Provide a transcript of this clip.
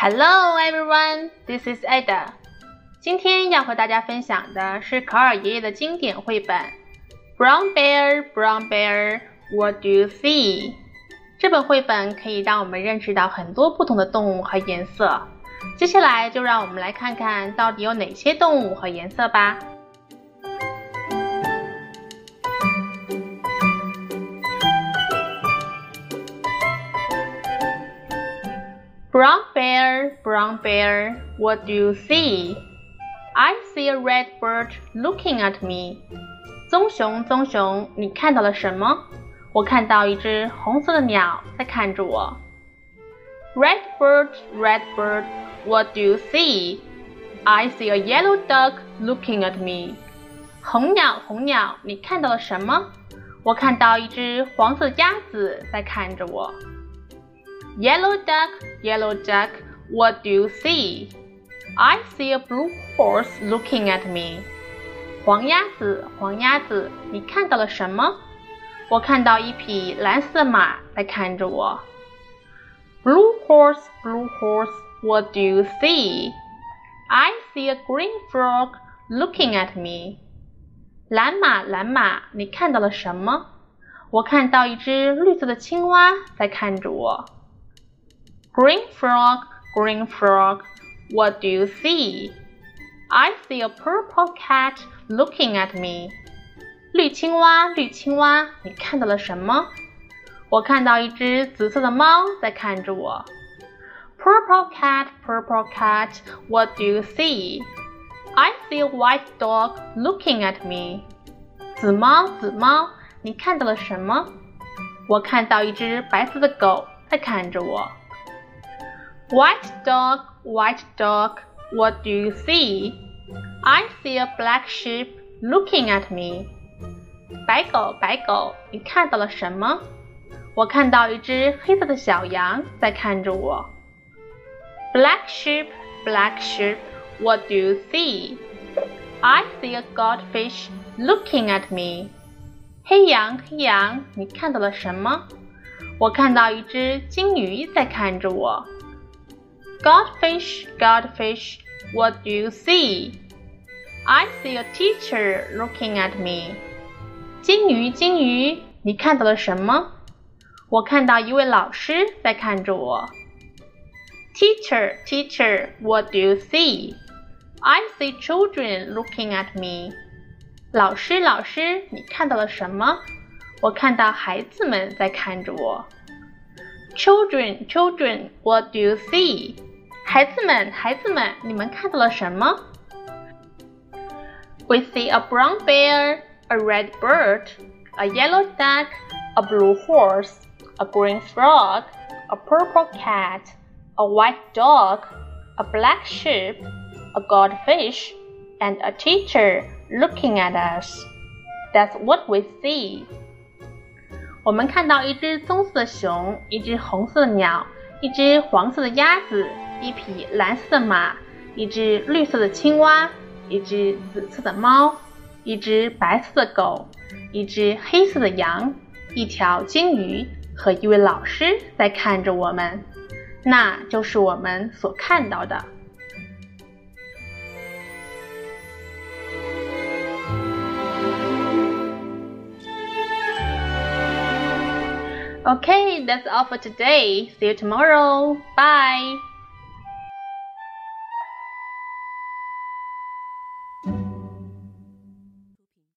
Hello everyone, this is Ada。今天要和大家分享的是考尔爷爷的经典绘本《Brown Bear, Brown Bear, What Do You See》。这本绘本可以让我们认识到很多不同的动物和颜色。接下来就让我们来看看到底有哪些动物和颜色吧。Brown bear, brown bear, what do you see? I see a red bird looking at me. 棕熊，棕熊，你看到了什么？我看到一只红色的鸟在看着我。Red bird, red bird, what do you see? I see a yellow duck looking at me. 红鸟，红鸟，你看到了什么？我看到一只黄色鸭子在看着我。 Yellow duck, yellow duck, what do you see? I see a blue horse looking at me. 黄鸭子，黄鸭子，你看到了什么？我看到一匹蓝色的马在看着我。Blue horse, blue horse, what do you see? I see a green frog looking at me. 蓝马，蓝马，你看到了什么？我看到一只绿色的青蛙在看着我。 Green frog, green frog, what do you see? I see a purple cat looking at me. 绿青蛙，绿青蛙，你看到了什么？我看到一只紫色的猫在看着我。Purple cat, purple cat, what do you see? I see a white dog looking at me. 紫猫，紫猫，你看到了什么？我看到一只白色的狗在看着我。 White dog, white dog, what do you see? I see a black sheep looking at me. 白狗，白狗，你看到了什么？我看到一只黑色的小羊在看着我。Black sheep, black sheep, what do you see? I see a goldfish looking at me. 黑羊，黑羊，你看到了什么？我看到一只金鱼在看着我。 Goldfish, goldfish, what do you see? I see a teacher looking at me. 金鱼，金鱼，你看到了什么？我看到一位老师在看着我。Teacher, teacher, what do you see? I see children looking at me. 老师，老师，你看到了什么？我看到孩子们在看着我。Children, children, what do you see? 孩子们，孩子们，你们看到了什么？We see a brown bear, a red bird, a yellow duck, a blue horse, a green frog, a purple cat, a white dog, a black sheep, a goldfish, and a teacher looking at us. That's what we see. 我们看到一只棕色的熊，一只红色的鸟， 一只黄色的鸭子。一匹蓝色的马，一只绿色的青蛙，一只紫色的猫，一只白色的狗，一只黑色的羊，一条金鱼和一位老师在看着我们，那就是我们所看到的。Okay, that's all for today. See you tomorrow. Bye.